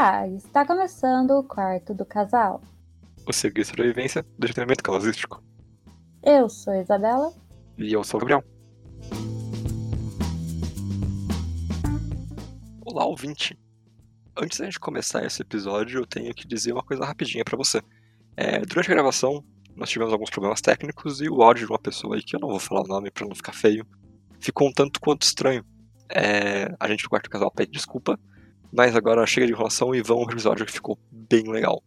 Olá, está começando o quarto do casal. O serviço de sobrevivência do treinamento causístico. Eu sou a Isabela. E eu sou o Gabriel. Olá, ouvinte. Antes da gente começar esse episódio, eu tenho que dizer uma coisa rapidinha pra você. É, durante a gravação, nós tivemos alguns problemas técnicos e o áudio de uma pessoa aí, que eu não vou falar o nome pra não ficar feio, ficou um tanto quanto estranho. É, a gente do quarto do casal pede desculpa, mas agora chega de enrolação e vamos pro episódio que ficou bem legal.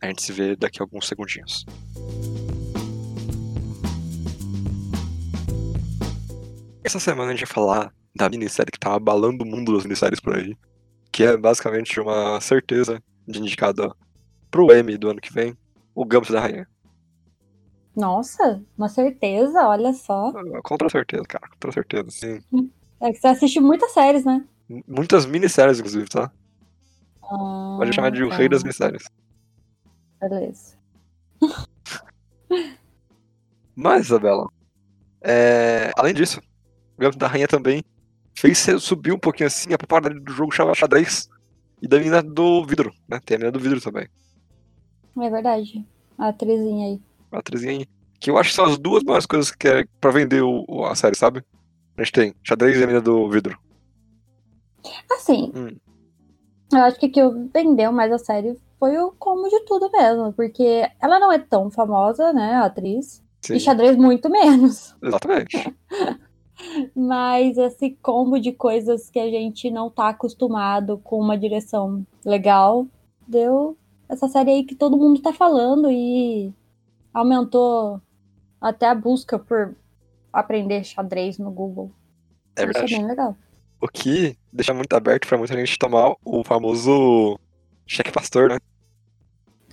A gente se vê daqui a alguns segundinhos. Essa semana a gente vai falar da minissérie que tá abalando o mundo das minisséries por aí. Que é basicamente uma certeza de indicada pro M do ano que vem, o Gambito da Rainha. Nossa, uma certeza, olha só. Contra certeza, cara, contra certeza, sim. É que você assiste muitas séries, né? Muitas minisséries, inclusive, tá? Ah, Pode chamar de o tá. rei das minisséries. Beleza. Mas, Isabela, é, além disso, o Gambito da Rainha também fez subir um pouquinho assim a popularidade do jogo chamado xadrez e da menina do vidro, né? Tem a menina do vidro também, É verdade. A atrizinha aí. a atrizinha aí. Que eu acho que são as duas maiores coisas que é pra vender o- o- a série, sabe? A gente tem xadrez e a menina do vidro. Assim, Hum. eu acho que o que vendeu mais a série foi o como de tudo mesmo. Porque ela não é tão famosa, né, a atriz. Sim, E xadrez muito menos. exatamente. Mas esse combo de coisas que a gente não tá acostumado com uma direção legal deu essa série aí que todo mundo tá falando e aumentou até a busca por aprender xadrez no Google. É Isso é verdade. bem legal. O que deixa muito aberto pra muita gente tomar o famoso cheque pastor, né?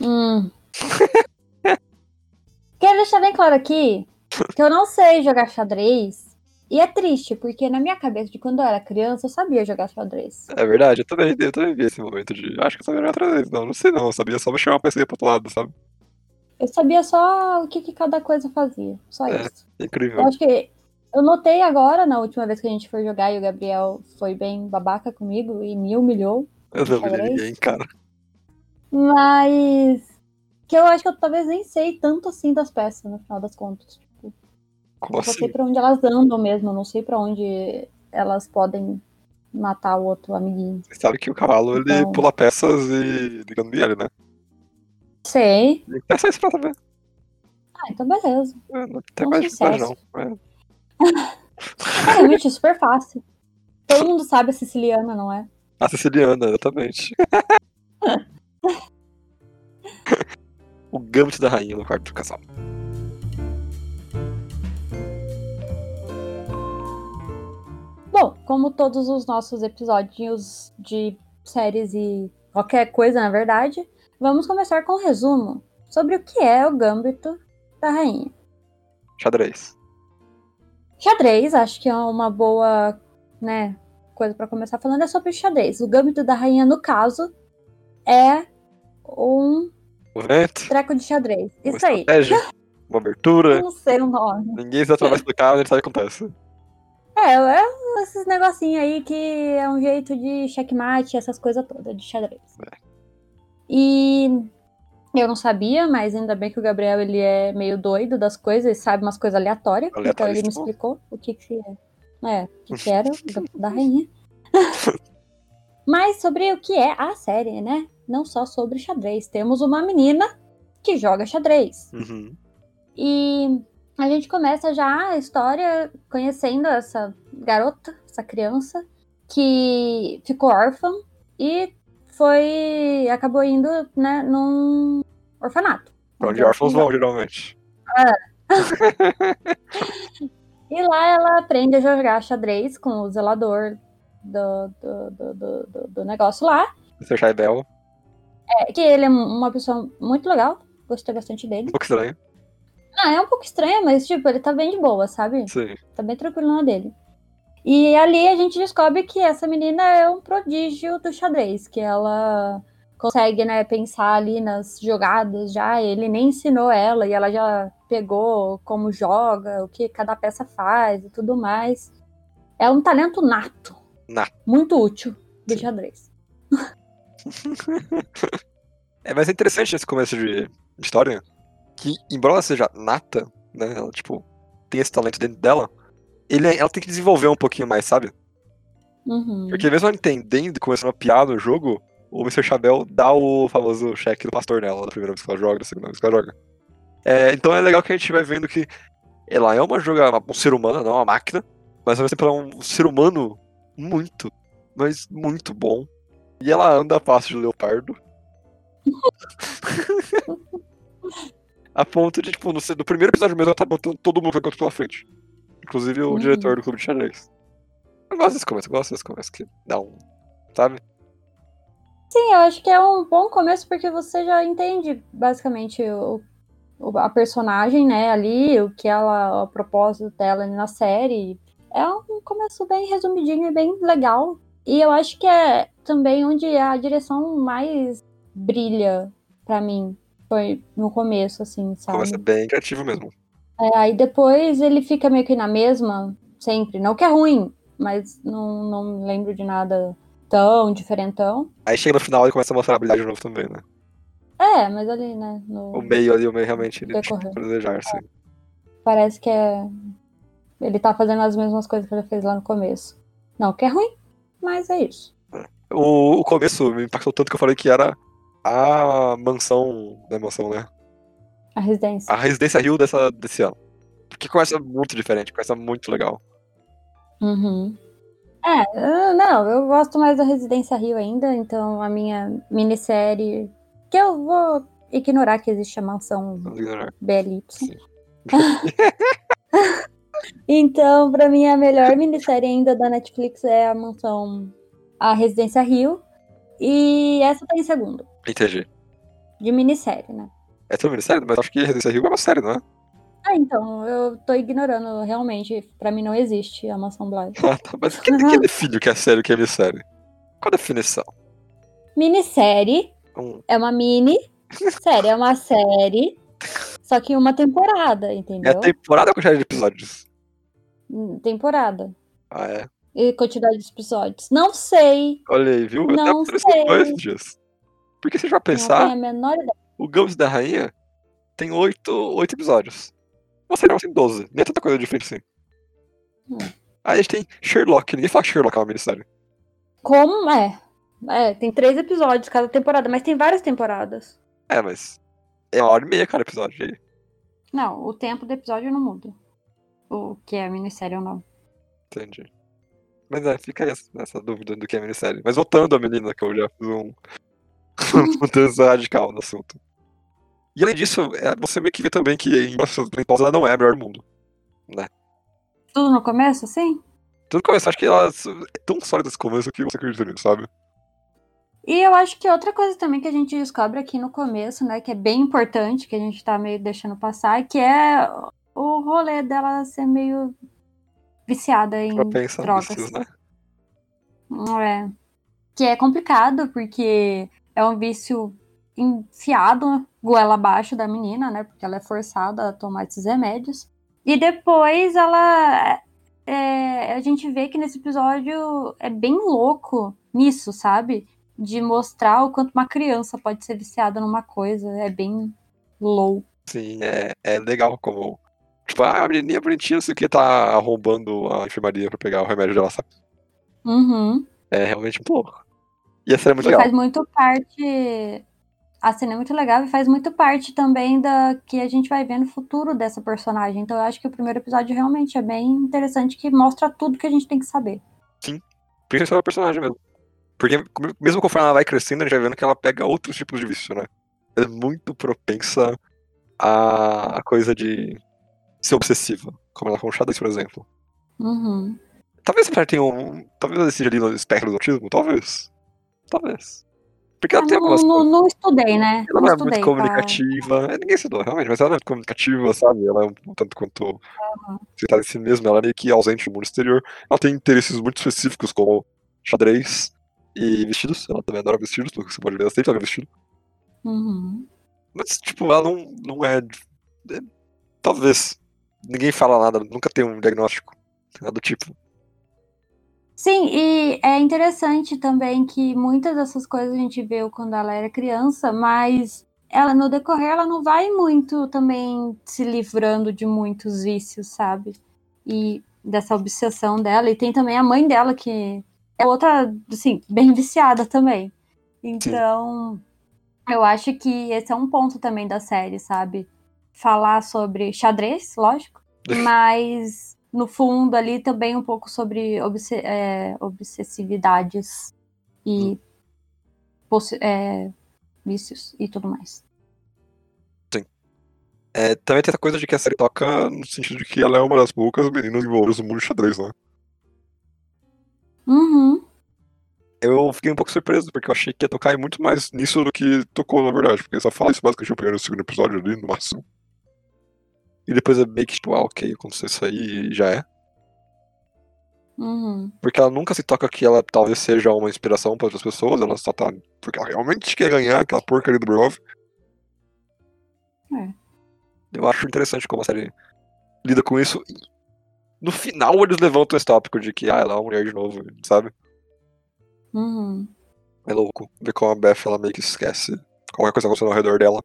Hum. Quero deixar bem claro aqui que eu não sei jogar xadrez. E é triste, porque na minha cabeça, de quando eu era criança, eu sabia jogar xadrez. É verdade, eu também, eu também vi esse momento de. Acho que eu sabia jogar vez. Não, não sei não. Eu sabia só mexer uma PC pro outro lado, sabe? Eu sabia só o que, que cada coisa fazia. Só É. isso. Incrível. Eu acho que eu notei agora, na última vez que a gente foi jogar e o Gabriel foi bem babaca comigo e me humilhou. Eu não xadrez? ninguém, cara. Mas que eu acho que eu talvez nem sei tanto assim das peças, no final das contas. Tipo, Como eu só sei assim? pra onde elas andam mesmo, eu não sei pra onde elas podem matar o outro amiguinho. Você sabe que o cavalo ele Então- pula peças e liga no ele, né? Sei. Só isso pra saber. Ah, então beleza. É, não tem Um mais dificuldade, não. É. É realmente super fácil. Todo mundo sabe a siciliana, não é? A siciliana, exatamente. o gambito da rainha no quarto do casal. Bom, como todos os nossos episódios de séries e qualquer coisa, na verdade, vamos começar com um resumo sobre o que é o Gambito da Rainha. Xadrez. Xadrez, acho que é uma boa, né, coisa pra começar falando é sobre o xadrez. O Gambito da Rainha, no caso, é um treco de xadrez. uma Isso aí. uma abertura. Eu não sei o nome. Ninguém se atravessa do carro, a gente sabe o que acontece. É, é esses negocinhos aí que é um jeito de checkmate, essas coisas todas de xadrez. É. E eu não sabia, mas ainda bem que o Gabriel ele é meio doido das coisas e sabe umas coisas aleatórias. Então ele me explicou o que que é. É, o que, que era Gambito da rainha. mas sobre o que é a série, né? Não só sobre xadrez. Temos uma menina que joga xadrez. Uhum. E a gente começa já a história conhecendo essa garota, essa criança, que ficou órfã e foi. acabou indo, né, num orfanato. Onde órfãos vão, geralmente. E lá ela aprende a jogar xadrez com o zelador do, do, do, do, do- do negócio lá. Mr. Shaibel, É, que ele é uma pessoa muito legal. Gostei bastante dele. um pouco estranho. Ah, é um pouco estranho, mas tipo, ele tá bem de boa, sabe? Sim. tá bem tranquilo na dele. E ali a gente descobre que essa menina é um prodígio do xadrez, que ela consegue, né, pensar ali nas jogadas já, ele nem ensinou ela e ela já pegou como joga, o que cada peça faz e tudo mais. É um talento nato. Nato. Muito útil do xadrez. é, mas é interessante esse começo de história. Que, embora ela seja nata, né? Ela, tipo, tem esse talento dentro dela, ele, ela tem que desenvolver um pouquinho mais, sabe? Uhum. Porque mesmo ela entendendo e começando a piar no jogo, o Mr. Chabel dá o famoso cheque do pastor nela, da primeira vez que ela joga, da segunda vez que ela joga. É, então é legal que a gente vai vendo que ela é uma joga um ser humano, não uma máquina, mas ao mesmo tempo ela é um ser humano muito, mas muito bom. E ela anda a passo de leopardo. a ponto de, tipo, no, no, primeiro episódio mesmo ela tá botando todo mundo que pela frente. Inclusive o uhum. diretor do clube de xadrez. Eu gosto desse começo, eu gosto desse começo que dá um. Sabe? Sim, eu acho que é um bom começo porque você já entende basicamente o, a personagem, né, ali, o que ela, o propósito dela na série. É um começo bem resumidinho e bem legal. E eu acho que é também onde a direção mais brilha para mim. Foi no começo, assim, sabe? Começa bem criativo mesmo. É, aí depois ele fica meio que na mesma, sempre. Não que é ruim, mas não, não lembro de nada tão diferentão. Aí chega no final e começa a mostrar a habilidade de novo também, né? É, mas ali, né? No... O meio ali, o meio realmente ele tipo, desejar, sim. Parece que é. Ele tá fazendo as mesmas coisas que ele fez lá no começo. Não que é ruim, mas é isso. O, o começo me impactou tanto que eu falei que era a mansão. Não é mansão, né? A residência. A residência Rio dessa, desse ano. Porque começa muito diferente, começa muito legal. Uhum. É, não, eu gosto mais da Residência Rio ainda, então a minha minissérie. Que eu vou ignorar que existe a mansão BLY. então, pra mim, a melhor minissérie ainda da Netflix é a mansão. A Residência Rio. E essa tá em segundo. Entendi. De minissérie, né? É tudo minissérie? Mas acho que Residência Rio é uma série, não é? Ah, então, eu tô ignorando, realmente. Pra mim não existe a Mansão Bly. ah, tá, mas o que, que define o que é série e o que é minissérie? Qual a definição? Minissérie hum. é uma mini. série é uma série. Só que uma temporada, entendeu? É temporada ou quantidade de episódios? Hum, temporada. Ah, é? E quantidade de episódios? Não sei. Olha aí, viu? Não Até sei. Dois dias. Porque você vai pensar. Não tenho a menor ideia. O Ghost da Rainha tem oito, oito episódios. Uma série tem 12. Nem é tanta coisa diferente assim. Hum. Aí a gente tem Sherlock. Ninguém fala que Sherlock é uma minissérie. Como? É. É, tem três episódios cada temporada, mas tem várias temporadas. É, mas. É uma hora e meia cada episódio aí. Não, o tempo do episódio não muda. O que é minissérie ou não. Entendi. Mas é, fica aí essa, essa dúvida do que é minissérie. Mas voltando à menina, que eu já fiz um. mudança radical no assunto. E além disso, é, você meio que vê também que em Boston ela não é a melhor do mundo. Né? Tudo no começo, assim? Tudo no começo, acho que ela é tão sólida esse começo que você acredita nisso, sabe? E eu acho que outra coisa também que a gente descobre aqui no começo, né, que é bem importante, que a gente tá meio deixando passar, que é o rolê dela ser meio viciada em drogas. Vícios, né? É. Que é complicado, porque é um vício enfiado goela abaixo da menina, né? Porque ela é forçada a tomar esses remédios. E depois ela. É, a gente vê que nesse episódio é bem louco nisso, sabe? De mostrar o quanto uma criança pode ser viciada numa coisa. É bem louco. Sim, é, é legal como. Tipo, ah, a menininha bonitinha, sei que tá arrombando a enfermaria pra pegar o remédio dela, sabe? Uhum. É realmente louco. E essa é muito e legal. faz muito parte a cena é muito legal e faz muito parte também da que a gente vai ver no futuro dessa personagem. Então eu acho que o primeiro episódio realmente é bem interessante, que mostra tudo que a gente tem que saber. Sim, principalmente a personagem mesmo. Porque mesmo conforme ela vai crescendo, a gente vai vendo que ela pega outros tipos de vício, né? Ela é muito propensa a, a coisa de ser obsessiva, como ela com o xadrez, por exemplo. Uhum. Talvez ela tenha um. Talvez ela esteja ali no espectro do autismo, talvez. Talvez. Porque ela tem algumas não, não, estudei, né? Ela não, é estudei, muito comunicativa. Tá? Ninguém estudou, realmente, mas ela é muito comunicativa, sabe? Ela é um tanto quanto uhum. citada em si mesma, ela é meio que ausente no mundo exterior. Ela tem interesses muito específicos, como xadrez e vestidos. Ela também adora vestidos, porque você pode ver, ela sempre tá vestido. Uhum. Mas, tipo, ela não, não é, é. Talvez. Ninguém fala nada, nunca tem um diagnóstico. Nada do tipo. Sim, e é interessante também que muitas dessas coisas a gente viu quando ela era criança, mas ela no decorrer ela não vai muito também se livrando de muitos vícios, sabe? E dessa obsessão dela. E tem também a mãe dela que é outra, assim, bem viciada também. Então, Sim. eu acho que esse é um ponto também da série, sabe? Falar sobre xadrez, lógico, mas no fundo ali também um pouco sobre obs é, obsessividades e hum. é, vícios e tudo mais. Sim. É, também tem essa coisa de que a série toca no sentido de que ela é uma das poucas meninas envolvidas no mundo xadrez, né? Uhum. Eu fiquei um pouco surpreso, porque eu achei que ia tocar muito mais nisso do que tocou, na verdade. Porque só fala isso basicamente no primeiro e segundo episódio ali, no máximo. E depois é meio que tipo, ah, ok, aconteceu isso aí e já é. Uhum. Porque ela nunca se toca que ela talvez seja uma inspiração para outras pessoas, ela só tá. Porque ela realmente quer ganhar aquela porcaria do Brov. É. Eu acho interessante como a série lida com isso. No final eles levantam esse tópico de que ah, ela é uma mulher de novo, sabe? Uhum. É louco ver como a Beth ela meio que esquece qualquer coisa acontecendo ao redor dela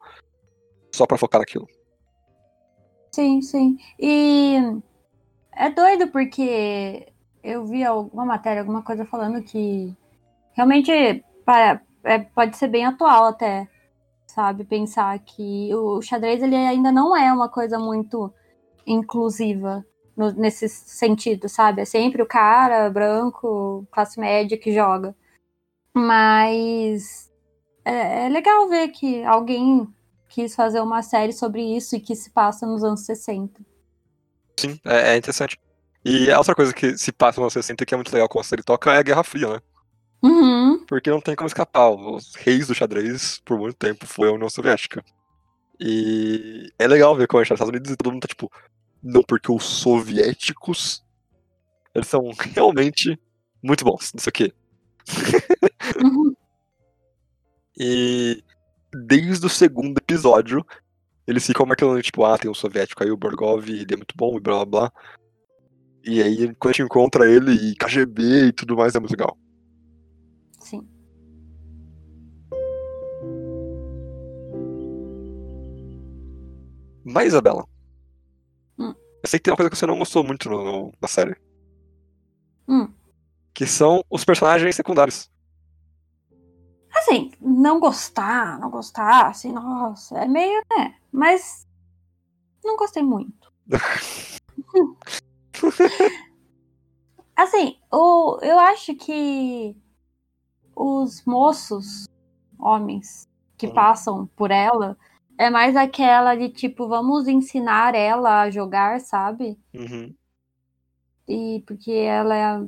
só pra focar naquilo. Sim, sim. E é doido porque eu vi alguma matéria, alguma coisa falando que realmente é, pode ser bem atual até, sabe? Pensar que o xadrez ele ainda não é uma coisa muito inclusiva no, nesse sentido, sabe? É sempre o cara branco, classe média que joga. Mas é, é legal ver que alguém quis fazer uma série sobre isso e que se passa nos anos 60. Sim, é, é interessante. E a outra coisa que se passa nos anos 60 que é muito legal com a série toca é a Guerra Fria, né? Uhum. Porque não tem como escapar. Os reis do xadrez, por muito tempo, foi a União Soviética. E é legal ver como tá nos Estados Unidos e todo mundo tá tipo, não, porque os soviéticos, eles são realmente muito bons, não sei o quê. Uhum. e desde o segundo episódio, eles ficam marcando, tipo, ah, tem um soviético aí, o Borgov, ele é muito bom, e blá blá blá. E aí, quando a gente encontra ele, e KGB e tudo mais, é muito legal. Sim. Mas, Isabela, hum. eu sei que tem uma coisa que você não gostou muito no, no, na série. Hum. Que são os personagens secundários. Assim, não gostar, não gostar, assim, nossa, é meio, né? Mas não gostei muito. assim, o, eu acho que os moços, homens, que uhum. passam por ela, é mais aquela de tipo, vamos ensinar ela a jogar, sabe? Uhum. E porque ela é a,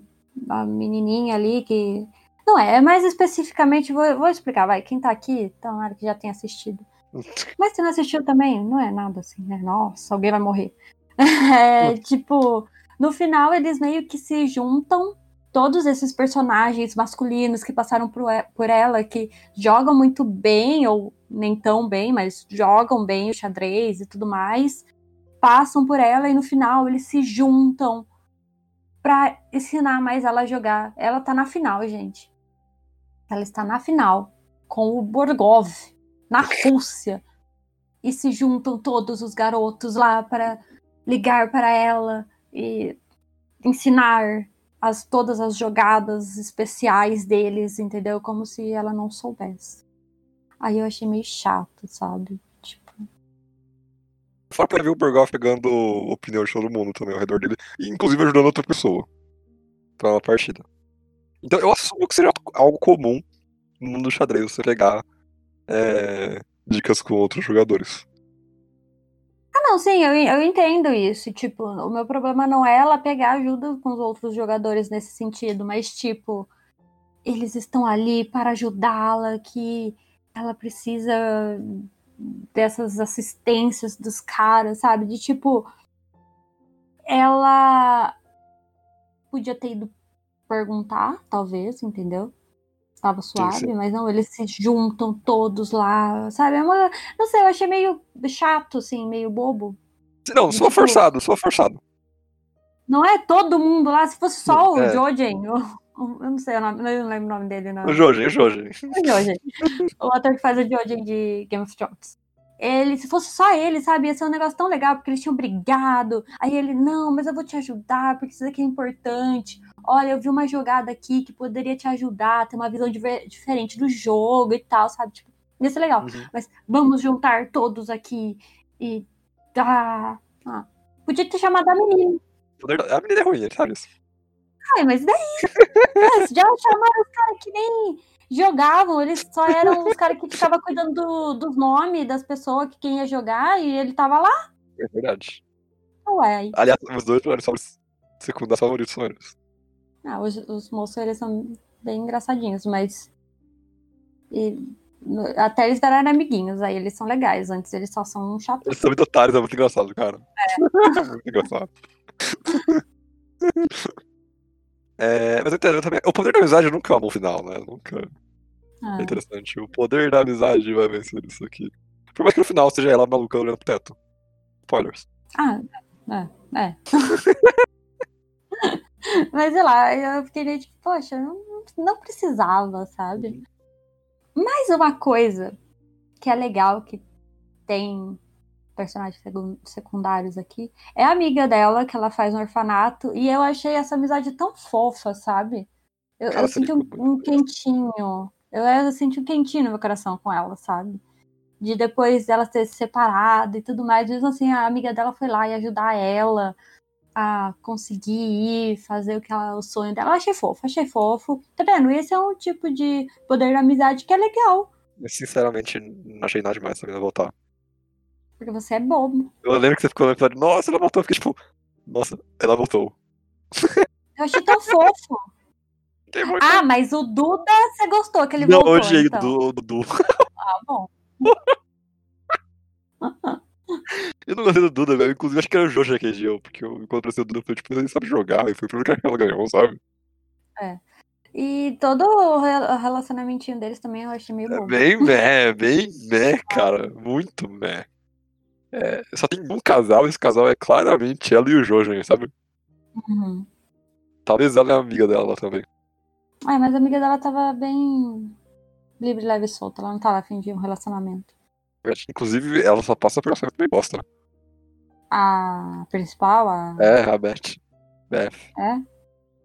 a menininha ali que não é, é mais especificamente, vou, vou explicar, vai. Quem tá aqui, tomara que já tenha assistido. Mas se não assistiu também, não é nada assim, né? Nossa, alguém vai morrer. É, tipo, no final eles meio que se juntam, todos esses personagens masculinos que passaram por, ela, que jogam muito bem, ou nem tão bem, mas jogam bem o xadrez e tudo mais, passam por ela e no final eles se juntam para ensinar mais ela a jogar. Ela tá na final, gente. Ela está na final com o Borgov, na Rússia. E se juntam todos os garotos lá para ligar para ela e ensinar as, todas as jogadas especiais deles, entendeu? Como se ela não soubesse. Aí eu achei meio chato, sabe? Tipo. Fora pra ver o Borgov pegando opinião de todo mundo também ao redor dele, inclusive ajudando outra pessoa pra uma partida. Então eu assumo que seria algo comum no mundo do xadrez você pegar é, dicas com outros jogadores. Ah, não, sim, eu, eu entendo isso. Tipo, o meu problema não é ela pegar ajuda com os outros jogadores nesse sentido, mas, tipo, eles estão ali para ajudá-la, que ela precisa dessas assistências dos caras, sabe? De tipo, ela podia ter ido perguntar, talvez, entendeu? Estava suave, sim, mas não, eles se juntam todos lá, sabe? É uma, não sei, eu achei meio chato, assim, meio bobo. Não, sou tipo... forçado, sou forçado. Não é todo mundo lá. Se fosse só o É. Jojen, eu, eu não sei o nome, eu não lembro o nome dele, não. O Jojen, o Jojen. O Jojen. o ator que faz o Jojen de Game of Thrones. Ele, se fosse só ele, sabe, ia ser um negócio tão legal, porque eles tinham brigado. Aí ele, não, mas eu vou te ajudar, porque isso aqui é importante. Olha, eu vi uma jogada aqui que poderia te ajudar, ter uma visão diferente do jogo e tal, sabe? Tipo, ia ser legal. Uhum. Mas vamos juntar todos aqui e. Ah, ah. Podia ter chamado a menina. A menina é ruim, ele sabe isso. Ai, mas daí? Já chamaram os caras que nem jogavam, eles só eram os caras que ficavam cuidando do- dos nomes das pessoas que quem ia jogar e ele tava lá. É verdade. Ué, Aliás, os dois eram só os secundários favoritos são eles. Ah, os, os moços eles são bem engraçadinhos, mas. e- até eles viraram amiguinhos, aí eles são legais, antes eles só são chatos. Eles são muito otários, é muito engraçado, cara. muito engraçado. É, mas eu entendo também. O poder da amizade nunca é um bom final, né? Nunca. Ah, É interessante. O poder da amizade vai vencer isso aqui. Por mais que no final seja ela maluca olhando pro teto. Spoilers. Ah, é, é. Mas sei lá, eu fiquei meio tipo, poxa, não, não precisava, sabe? Mais uma coisa que é legal que tem personagens secundários aqui é a amiga dela que ela faz no orfanato e eu achei essa amizade tão fofa, sabe? Eu, Cara, eu senti um, um quentinho. Eu, eu senti um quentinho no meu coração com ela, sabe? De depois dela ter se separado e tudo mais, mesmo assim, a amiga dela foi lá e ajudar ela a conseguir ir, fazer o que ela, o sonho dela. Eu achei fofo, achei fofo. Tá vendo? Esse é um tipo de poder da amizade que é legal. Eu, sinceramente, não achei nada demais essa menina voltar. Porque você é bobo. Eu lembro que você ficou no episódio, nossa, ela voltou. Eu fiquei tipo, nossa, ela voltou. Eu achei tão fofo. Ah, mas o Duda, você gostou que ele não, voltou, odiei então. do Dudu. Ah, bom. Eu não gostei do Duda, velho. Inclusive, acho que era o Jojo aquele dia, porque eu encontrei o Duda falei, tipo, ele sabe jogar, e foi o primeiro que ela ganhou, sabe? E todo o re- relacionamentinho deles também eu achei meio É bobo. bem meh, bem meh, cara. Muito meh. É, só tem um casal, esse casal é claramente ela e o Jojo, sabe? Uhum. Talvez ela é amiga dela lá também. Ah, mas a amiga dela tava bem livre, leve e solta. Ela não tava afim de um relacionamento. Inclusive, ela só passa por essa bem bosta, né? A principal, a. É, a Beth. Beth. É?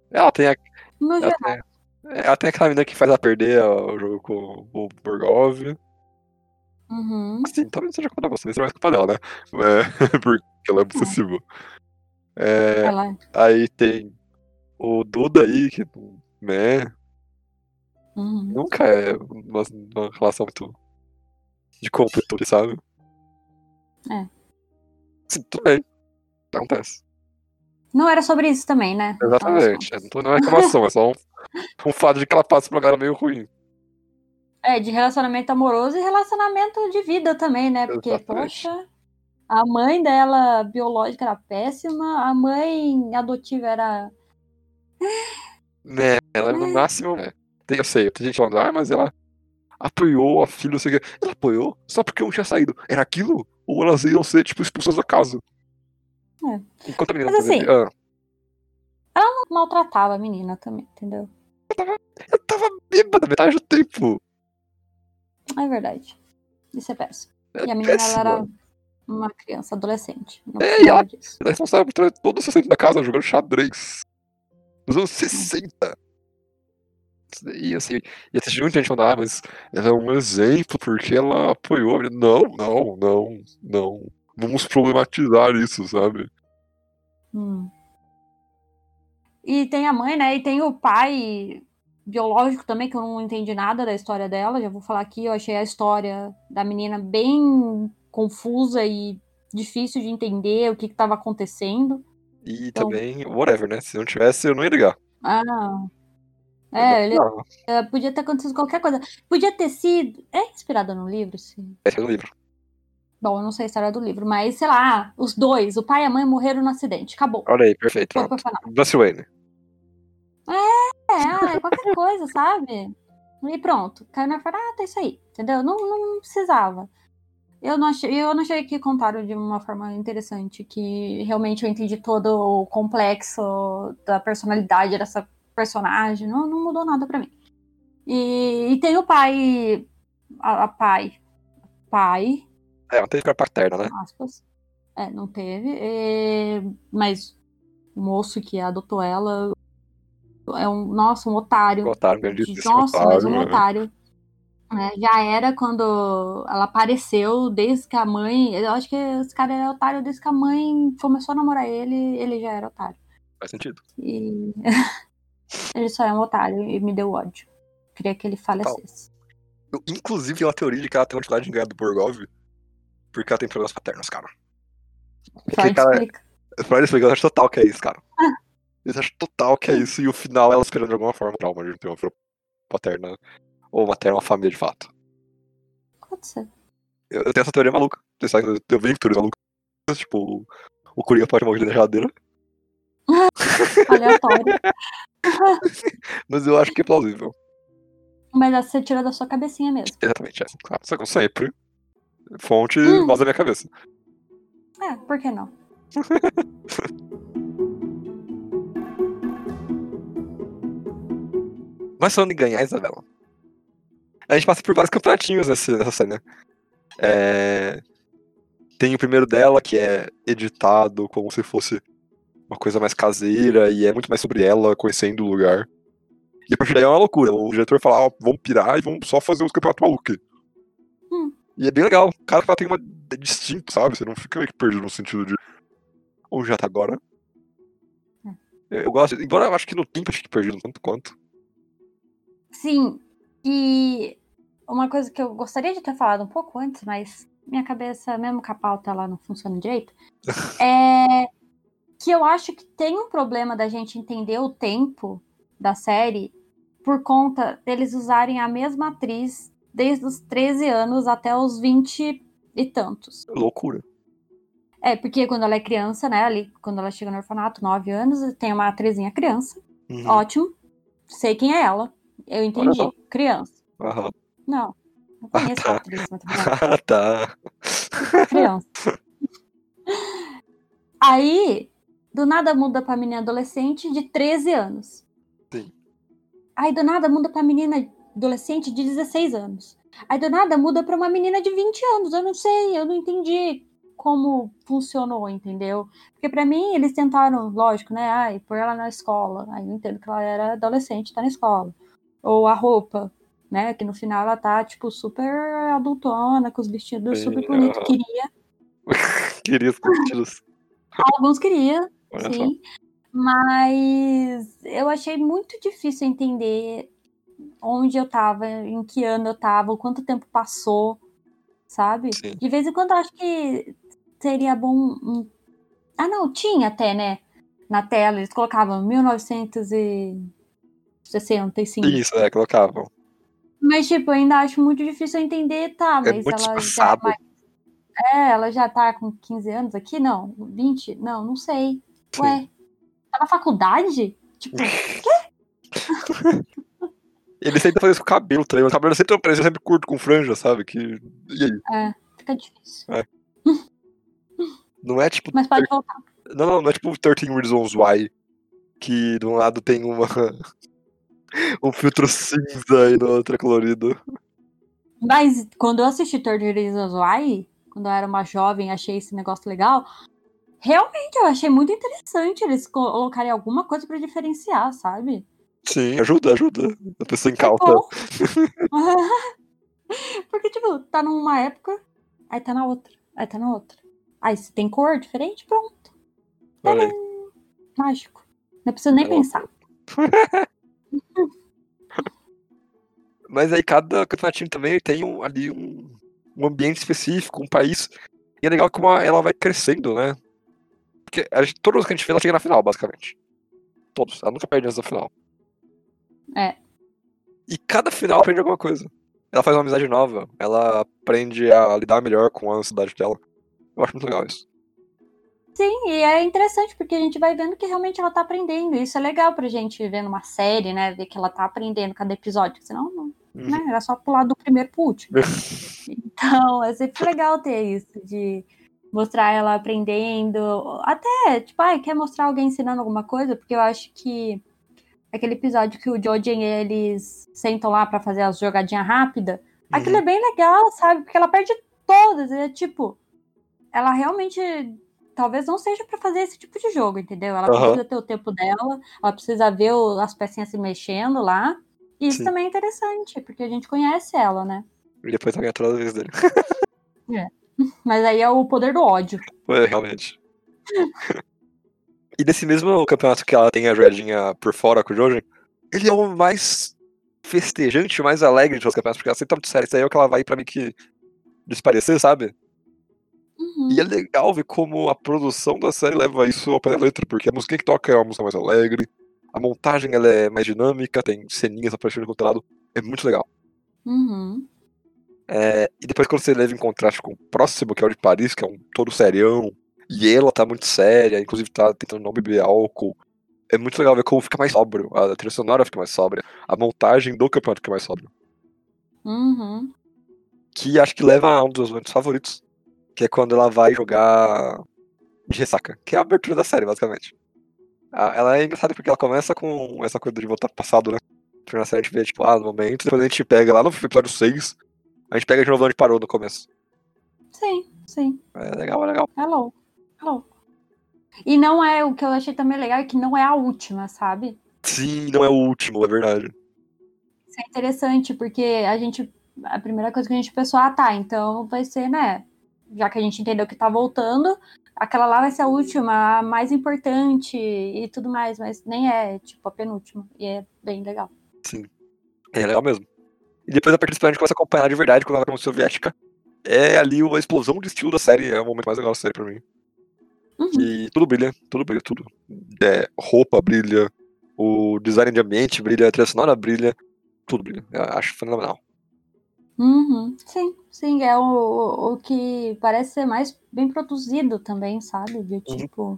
Ela tem, a, No ela, geral. tem, ela tem aquela menina que faz ela perder o jogo com o Borgov. Uhum. Assim, talvez seja culpa dela, talvez seja mais culpa dela, né? É, porque ela é obsessiva. É, Ela. aí tem o Duda aí, que né, Uhum. nunca é uma, uma relação muito de completude, sabe? É. Tudo bem. Acontece. Não era sobre isso também, né? Exatamente. Não é reclamação, é só um, um fato de que ela passa por uma galera meio ruim. É, de relacionamento amoroso e relacionamento de vida também, né? Porque, Exatamente. poxa, a mãe dela biológica era péssima, a mãe adotiva era. Né, ela no máximo. É. Eu sei, tem gente falando, ah, mas ela apoiou a filha, não sei o quê. Ela apoiou só porque um tinha saído. Era aquilo? Ou elas iam ser, tipo, expulsas da casa? É. Enquanto a menina Mas assim, ah, Não maltratava a menina também, entendeu? eu tava bêbada metade do tempo. É verdade. Isso é péssimo. É E a menina ela era uma criança, adolescente. É, e ela- disso. Ela é responsável por todo o centro da casa jogando xadrez. Nos anos 60. E assim, e assistiu muita gente falando, ah, mas ela é um exemplo porque ela apoiou a. Não, não, não, não. Vamos problematizar isso, sabe? Hum. E tem a mãe, né? E tem o pai biológico também, que eu não entendi nada da história dela. Já vou falar aqui, eu achei a história da menina bem confusa e difícil de entender o que estava acontecendo. E Então- também, whatever, né? Se não tivesse, eu não ia ligar. Ah. É, ele, é, podia ter acontecido qualquer coisa. Podia ter sido. É inspirada no livro? Sim. é o livro. Bom, eu não sei a história do livro, mas sei lá, os dois, o pai e a mãe morreram no acidente. Acabou. Olha aí, perfeito. Bruce Wayne. É, ah, é qualquer coisa, sabe? E pronto, caiu na ah, tá isso aí, entendeu? Não, não precisava. Eu não, achei, eu não achei que contaram de uma forma interessante, que realmente eu entendi todo o complexo da personalidade dessa personagem. Não, não mudou nada para mim. E, e, tem o pai. A, a pai. Pai. É, não teve cara paterna, né? Aspas. É, não teve. É, mas o moço que adotou ela é um. Nossa, um otário. Um otário, Nossa, otário, mas um né? otário. É, já era quando ela apareceu, desde que a mãe. Eu acho que esse cara era otário desde que a mãe começou a namorar ele, ele já era otário. Faz sentido. E ele só é um otário e me deu ódio. Queria que ele falecesse. Eu, inclusive, tem uma teoria de que ela tem uma dificuldade de ganhar do Borgov porque ela tem problemas paternos, cara. Freud cara, explica. Freud explica, eu acho total que é isso, cara. Eu acho total que é isso, e o final ela esperando de alguma forma trauma de ter uma paterna ou materna uma família de fato. Pode ser. Eu, eu tenho essa teoria maluca. Sabe, eu tenho teorias malucas. Tipo, o Coringa pode morrer na geladeira. Aleatório. Mas eu acho que é plausível. Mas você tira da sua cabecinha mesmo. Exatamente, é. Claro, só que sempre. Fonte hum. voz da minha cabeça. É, por que não? Mas falando em ganhar, Isabela. A gente passa por vários campeonatinhos nessa, nessa cena. É... Tem o primeiro dela, que é editado como se fosse uma coisa mais caseira e é muito mais sobre ela, conhecendo o lugar. E a partir daí é uma loucura. O diretor fala, ah, vamos pirar e vamos só fazer os campeonatos malucos. Hum. E é bem legal. Cada campeonato tem uma é distinto, sabe? Você não fica meio que perdido no sentido de onde já tá agora. Hum. Eu gosto, embora eu acho que no tempo eu fique perdido tanto quanto. Sim, e uma coisa que eu gostaria de ter falado um pouco antes, mas minha cabeça, mesmo com a pauta, ela não funciona direito, é que eu acho que tem um problema da gente entender o tempo da série por conta deles usarem a mesma atriz desde os 13 anos até os 20 e tantos. Loucura. É, porque quando ela é criança, né, ali, quando ela chega no orfanato, 9 anos, tem uma atrizinha criança. Uhum. Ótimo. Sei quem é ela. Eu entendi. Criança. Uhum. Não. Não conheço ah, tá. a atriz, mas Ah, tá. Criança. Aí, do nada muda pra menina adolescente de 13 anos. Sim. Aí do nada muda pra menina adolescente de 16 anos. Aí do nada muda pra uma menina de 20 anos. Eu não sei, eu não entendi como funcionou, entendeu? Porque para mim eles tentaram, lógico, né? Ai, pôr ela na escola. Aí eu entendo que ela era adolescente, tá na escola. Ou a roupa, né? Que no final ela tá, tipo, super adultona, com os vestidos super bonitos. Uh... Queria. queria os vestidos. Alguns queria, Olha sim. Só. Mas eu achei muito difícil entender onde eu tava, em que ano eu tava, o quanto tempo passou, sabe? Sim. De vez em quando eu acho que seria bom. Ah, não, tinha até, né? Na tela, eles colocavam 1965. Isso, é, colocavam. Mas, tipo, eu ainda acho muito difícil entender, tá, é mas é ela já. É, ela já tá com 15 anos aqui? Não. 20? Não, não sei. Sim. Ué, tá na faculdade? Tipo, quê? Ele sempre faz isso com o cabelo também. O cabelo sempre parece sempre curto com franja, sabe? Que... E aí? É, fica difícil. É. Não é tipo. Mas pode voltar. Não, não, não é tipo 13 Reasons Why. Que de um lado tem uma. um filtro cinza e no outro é colorido. Mas quando eu assisti 13 Reasons Why, quando eu era uma jovem, achei esse negócio legal. Realmente, eu achei muito interessante eles colocarem alguma coisa para diferenciar, sabe? Sim, ajuda, ajuda. A pessoa incauta. Porque, tipo, tá numa época, aí tá na outra, aí tá na outra. Aí se tem cor diferente, pronto. Olha Mágico. Não precisa nem é pensar. Mas aí cada campeonatinho também tem um, ali um, um ambiente específico, um país. E é legal como ela vai crescendo, né? Porque a gente, todos que a gente vê, ela chega na final, basicamente. Todos. Ela nunca perde antes da final. É. E cada final aprende alguma coisa. Ela faz uma amizade nova. Ela aprende a lidar melhor com a ansiedade dela. Eu acho muito legal isso. Sim, e é interessante porque a gente vai vendo que realmente ela tá aprendendo. Isso é legal pra gente ver numa série, né? Ver que ela tá aprendendo cada episódio. Senão não, né? Era só pular do primeiro pro último. então, é sempre legal ter isso, de mostrar ela aprendendo. Até, tipo, ah, quer mostrar alguém ensinando alguma coisa? Porque eu acho que aquele episódio que o Jojen eles sentam lá para fazer as jogadinhas rápidas, uhum. aquilo é bem legal, sabe? Porque ela perde todas. É tipo, ela realmente talvez não seja para fazer esse tipo de jogo, entendeu? Ela uhum. precisa ter o tempo dela, ela precisa ver o, as pecinhas se mexendo lá. E isso Sim. também é interessante, porque a gente conhece ela, né? E depois ela ganha toda a vez dele. é. Mas aí é o poder do ódio. É, realmente. e nesse mesmo campeonato que ela tem a jogadinha por fora com o Jojen, ele é o mais festejante, o mais alegre de todos os campeonatos, porque ela sempre tá muito séria. Isso aí é o que ela vai pra mim que desparecer, sabe? Uhum. E é legal ver como a produção da série leva isso ao pé da letra, porque a música que toca é uma música mais alegre, a montagem ela é mais dinâmica, tem ceninhas aparecendo no lado, é muito legal. Uhum. É, e depois quando você leva em contraste com o próximo, que é o de Paris, que é um todo serião, e ela tá muito séria, inclusive tá tentando não beber álcool, é muito legal ver como fica mais sóbrio, a trilha sonora fica mais sóbria, a montagem do campeonato fica mais sóbrio. Uhum. Que acho que leva a um dos momentos favoritos que é quando ela vai jogar de ressaca, que é a abertura da série, basicamente. Ela é engraçada porque ela começa com essa coisa de voltar pro passado, né? Na série a gente vê, tipo, ah, no momento, depois a gente pega lá no episódio 6, a gente pega de novo onde parou no começo. Sim, sim. É legal, é legal. Hello. Hello. E não é, o que eu achei também legal é que não é a última, sabe? Sim, não é o último, é verdade. Isso é interessante, porque a gente. A primeira coisa que a gente pensou, ah, tá, então vai ser, né? já que a gente entendeu que tá voltando, aquela lá vai ser a última, a mais importante e tudo mais, mas nem é, tipo, a penúltima. E é bem legal. Sim. É legal mesmo. E depois a partir disso a gente começa a acompanhar de verdade quando ela vai soviética. É ali uma explosão de estilo da série, é o momento mais legal da série pra mim. Uhum. E tudo brilha, tudo brilha, tudo. É, roupa brilha, o design de ambiente brilha, a trilha sonora brilha, tudo brilha. Eu acho fenomenal. Uhum. Sim, sim, é o, o que parece ser mais bem produzido também, sabe? De Uhum.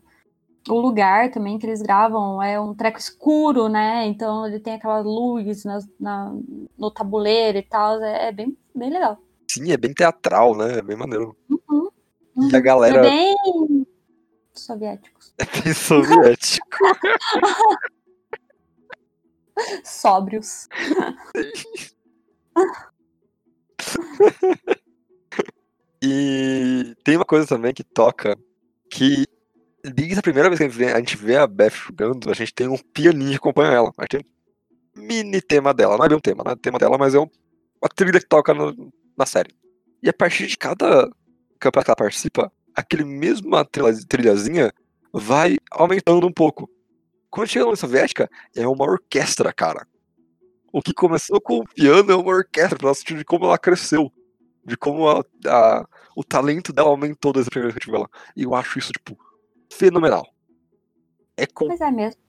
O lugar também que eles gravam é um treco escuro, né? Então ele tem aquela luz na, na- no tabuleiro e tal, é, é bem, bem legal. Sim, é bem teatral, né? É bem maneiro. Uhum. E a Uhum. galera É bem soviéticos. é bem soviético. Sóbrios. E tem uma coisa também que toca que desde a primeira vez que a gente vê, a Beth jogando, a gente tem um pianinho que acompanha ela. A gente tem um mini tema dela. Não é bem um tema, não é tema dela, mas é um, uma trilha que toca no- na série. E a partir de cada campeonato que ela participa, aquele trilha- trilhazinha vai aumentando um pouco. Quando chega na União Soviética, é uma orquestra, cara. O que começou com o piano é uma orquestra, pra ela sentir de como ela cresceu. De como a- a- o talento dela aumentou desde a primeira vez que eu tive ela. E eu acho isso, tipo, fenomenal. É, com, Mas é mesmo.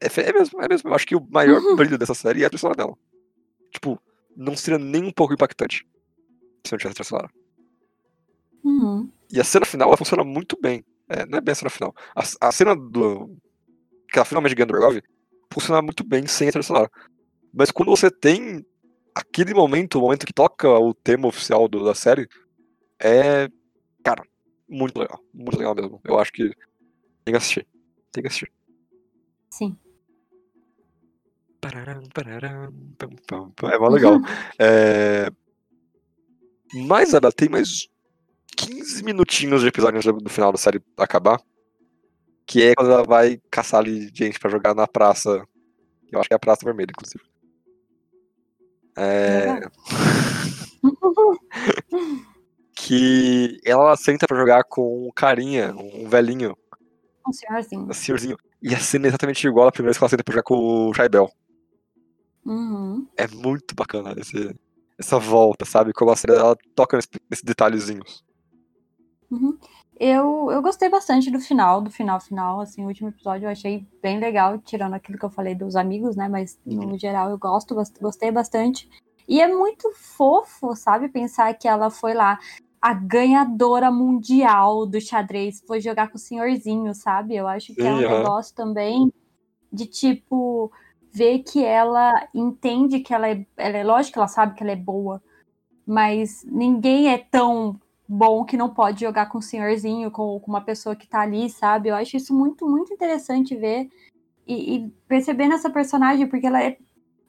é, é mesmo, é mesmo. Eu acho que o maior brilho dessa série é a trilha sonora dela. Tipo, não seria nem um pouco impactante se não tivesse a trilha sonora. Uhum. E a cena final, ela funciona muito bem. É, não é bem a cena final. A, a cena do. Que ela finalmente ganha do Bergov funciona muito bem sem a trilha sonora. Mas quando você tem aquele momento, o momento que toca o tema oficial do- da série, é. Cara, muito legal. Muito legal mesmo. Eu acho que tem que assistir. Tem que assistir. Sim. Pararam, pararam, pam, pam, pam. É mó legal. É... Mas, tem mais 15 minutinhos de episódio antes do final da série acabar. Que é quando ela vai caçar ali gente pra jogar na praça. Eu acho que é a Praça Vermelha, inclusive. É... Que ela senta pra jogar com um carinha, um velhinho, Um senhorzinho. um senhorzinho. E a cena é exatamente igual à primeira vez que ela senta pra jogar com o Shaibel. Uhum. É muito bacana esse, essa volta, sabe? Como a série ela toca nesse- nesses detalhezinhos. Uhum. Eu, eu gostei bastante do final, do final, final, assim, o último episódio eu achei bem legal, tirando aquilo que eu falei dos amigos, né, mas no geral eu gosto, gostei bastante. E é muito fofo, sabe, pensar que ela foi lá, a ganhadora mundial do xadrez, foi jogar com o senhorzinho, sabe? Eu acho que é um aham. negócio também de, tipo, ver que ela entende que ela é, ela é. Lógico que ela sabe que ela é boa, mas ninguém é tão bom que não pode jogar com o senhorzinho, com, com uma pessoa que tá ali, sabe? Eu acho isso muito, muito interessante ver e, e perceber nessa personagem, porque ela é.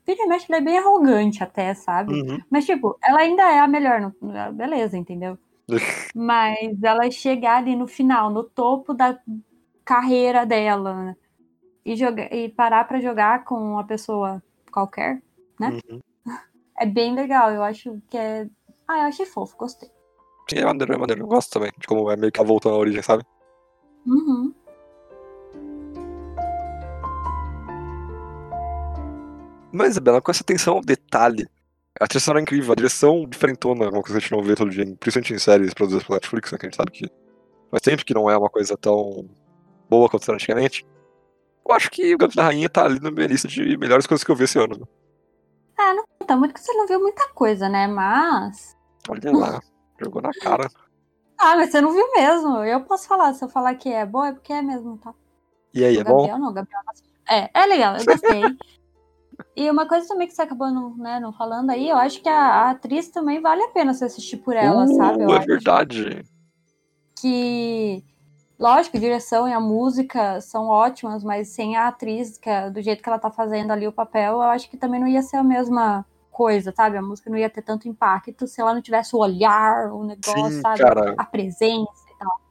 Vira e mexe, ela é bem arrogante até, sabe? Uhum. Mas, tipo, ela ainda é a melhor. Beleza, entendeu? Mas ela chegar ali no final, no topo da carreira dela, né? e, jogar, e parar pra jogar com uma pessoa qualquer, Uhum. é bem legal. Eu acho que é. Ah, eu achei fofo, gostei. Sim, é maneiro, é maneiro. Eu gosto também de como é meio que ela voltando à origem, sabe? Uhum. Mas, Isabela, com essa atenção ao detalhe, a trilha sonora é incrível, a direção diferentona, uma coisa que a gente não vê todo dia, principalmente em séries produzidas pela Netflix, né, que a gente sabe que faz tempo que não é uma coisa tão boa quanto era antigamente. Eu acho que o Gato da Rainha tá ali na minha lista de melhores coisas que eu vi esse ano. né? Tá muito que você não viu muita coisa, né? Mas. Olha lá, jogou na cara. Ah, mas você não viu mesmo. Eu posso falar. Se eu falar que é bom, é porque é mesmo, tá? E aí, o é bom? Gabriel não, Gabriel não assistiu. É, é legal, eu gostei. e uma coisa também que você acabou não, né, não falando aí, eu acho que a, a atriz também vale a pena você assistir por ela, Uh, sabe? Eu é verdade. que. Lógico, a direção e a música são ótimas, mas sem a atriz, que é do jeito que ela tá fazendo ali o papel, eu acho que também não ia ser a mesma coisa, sabe? A música não ia ter tanto impacto se ela não tivesse o olhar, o negócio, Sim, sabe? cara. A presença e tal.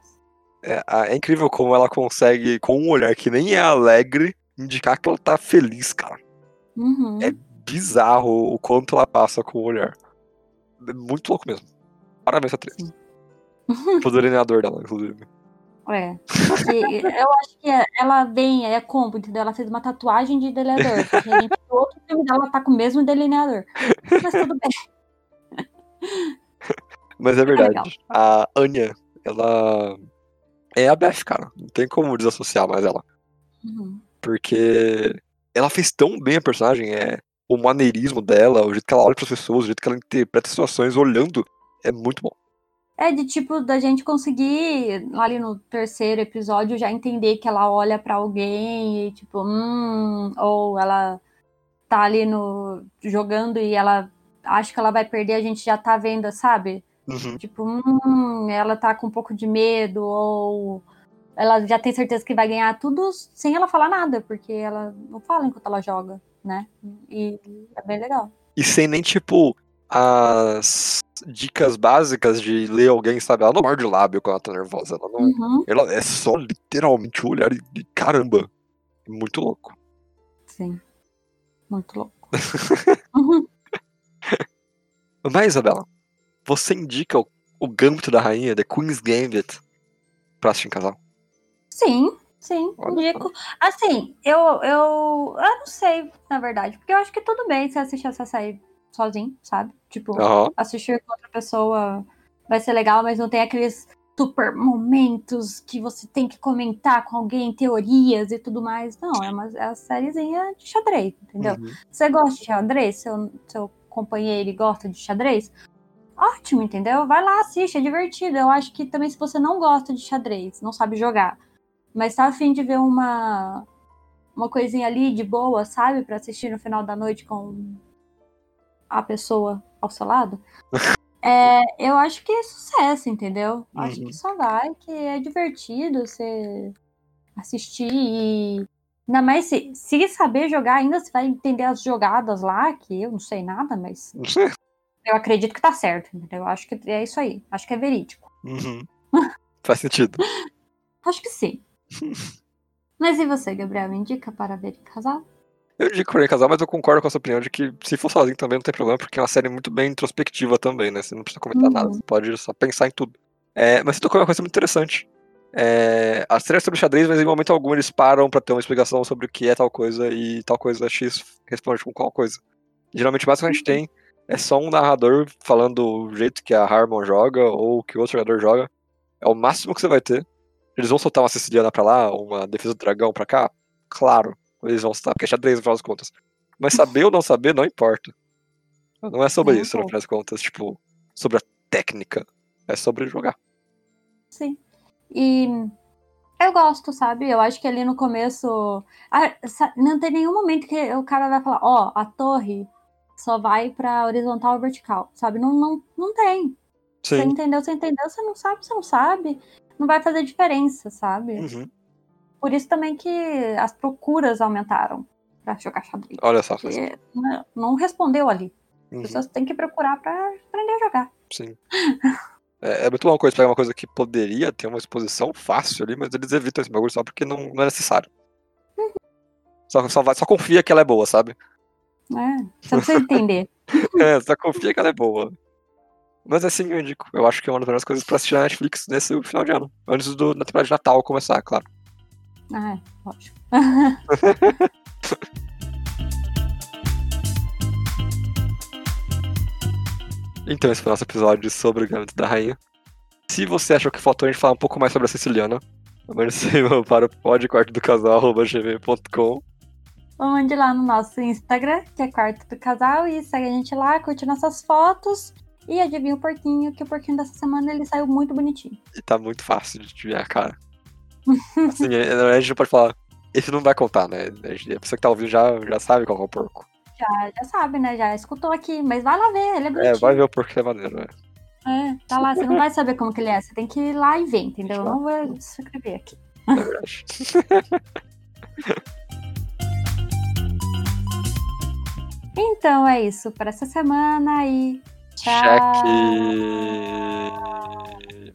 É, é incrível como ela consegue, com um olhar que nem é alegre, indicar que ela tá feliz, cara. Uhum. É bizarro o quanto ela passa com o olhar. É muito louco mesmo. Parabéns, atriz. Pro delineador dela, inclusive. É. Eu acho que ela vem, é combo, entendeu? Ela fez uma tatuagem de delineador. Porque o outro filme dela tá com o mesmo delineador. Mas tudo bem. Mas é legal. verdade. A Anya, ela é a Beth, cara. Não tem como desassociar mais ela. Uhum. Porque ela fez tão bem a personagem, é o maneirismo dela, o jeito que ela olha pras pessoas, o jeito que ela interpreta situações olhando, é muito bom. É de tipo da gente conseguir ali no terceiro episódio já entender que ela olha pra alguém e tipo, hum, ou ela tá ali no jogando e ela acha que ela vai perder, a gente já tá vendo, sabe? Uhum. Tipo, hum, ela tá com um pouco de medo, ou ela já tem certeza que vai ganhar tudo sem ela falar nada, porque ela não fala enquanto ela joga, né? E é bem legal. E sem nem, tipo, as dicas básicas de ler alguém, sabe? Ela não morde o lábio quando ela tá nervosa. Ela, não... Uhum, ela é só literalmente o olhar de caramba. Muito louco. sim. Muito louco. Uhum. Mas, Isabela, você indica o, o Gambito da Rainha, The Queen's Gambit, pra assistir em casal? Sim, sim, indico. Assim, eu, eu, eu não sei, na verdade, porque eu acho que tudo bem se assistir essa série sozinho, sabe? Tipo, assistir com outra pessoa vai ser legal, mas não tem aqueles super momentos que você tem que comentar com alguém, teorias e tudo mais. Não, é uma, é uma sériezinha de xadrez, entendeu? Uhum. Você gosta de xadrez? Seu, seu companheiro gosta de xadrez? Ótimo, entendeu? Vai lá, assiste, é divertido. Eu acho que também se você não gosta de xadrez, não sabe jogar, mas tá afim de ver uma, uma coisinha ali de boa, sabe? Pra assistir no final da noite com a pessoa ao seu lado. É, eu acho que é sucesso, entendeu? Acho Uhum. que só vai, que é divertido você assistir e. Ainda mais se, se saber jogar, ainda você vai entender as jogadas lá, que eu não sei nada, mas eu acredito que tá certo, entendeu? Eu acho que é isso aí. Acho que é verídico. Uhum. Faz sentido. Acho que sim. Mas e você, Gabriel? Me indica para ver em casal? Eu digo que em casal, mas eu concordo com a sua opinião de que se for sozinho também não tem problema, porque é uma série muito bem introspectiva também, né? Você não precisa comentar Uhum. nada, você pode só pensar em tudo. É, mas você tocou uma coisa muito interessante. É, as séries sobre xadrez, mas em momento algum eles param pra ter uma explicação sobre o que é tal coisa e tal coisa X responde com qual coisa. Geralmente o máximo que a gente tem é só um narrador falando o jeito que a Harmon joga ou que o outro jogador joga. É o máximo que você vai ter. Eles vão soltar uma Siciliana pra lá, uma defesa do dragão pra cá? Claro, eles vão soltar, porque é xadrez no final das contas. Mas saber ou não saber não importa. Não é sobre isso, no pouco. final das contas, tipo, sobre a técnica. É sobre jogar. Sim. E Eu gosto, sabe? Eu acho que ali no começo. Não tem nenhum momento que o cara vai falar, ó, a torre só vai pra horizontal ou vertical, sabe? Não, não, não tem. Você Sim. entendeu, você entendeu, você não sabe, você não sabe. Não vai fazer diferença, sabe? Uhum. Por isso também que as procuras aumentaram pra jogar xadrez. Olha só. Porque não- não respondeu ali. As Uhum. pessoas têm que procurar pra aprender a jogar. Sim. É, é muito uma coisa pegar uma coisa que poderia ter uma exposição fácil ali, mas eles evitam esse bagulho só porque não, não é necessário. Só, só, vai, só confia que ela é boa, sabe? Né? Você precisa entender. É, só confia que ela é boa. Mas assim eu indico. Eu acho que é uma das melhores coisas pra assistir na Netflix nesse final de ano. Antes do, da temporada de Natal começar, claro. Ah, é, lógico. Então esse foi o nosso episódio sobre o Gambito da Rainha. Se você achou que faltou a gente falar um pouco mais sobre a Siciliana, mande e-mail para o podquartodocasal.gmail.com Ou mande lá no nosso Instagram, que é Quarto do Casal, e segue a gente lá, curte nossas fotos. E adivinha o porquinho, que o porquinho dessa semana ele saiu muito bonitinho. E tá muito fácil de ver a cara. Assim, é- a gente não pode falar. Esse não vai contar, né? A pessoa que tá ouvindo já, já sabe qual é o porco. Já, já sabe, né? Já escutou aqui, mas vai lá ver, ele é É, bonitinho. vai ver o porco que é maneiro, né? É, tá lá, você não vai saber como que ele é, você tem que ir lá e ver, entendeu? Eu não vou descrever aqui. É verdade. Então é isso para essa semana e tchau. Cheque.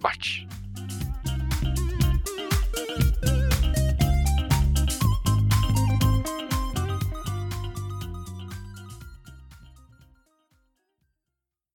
Mate.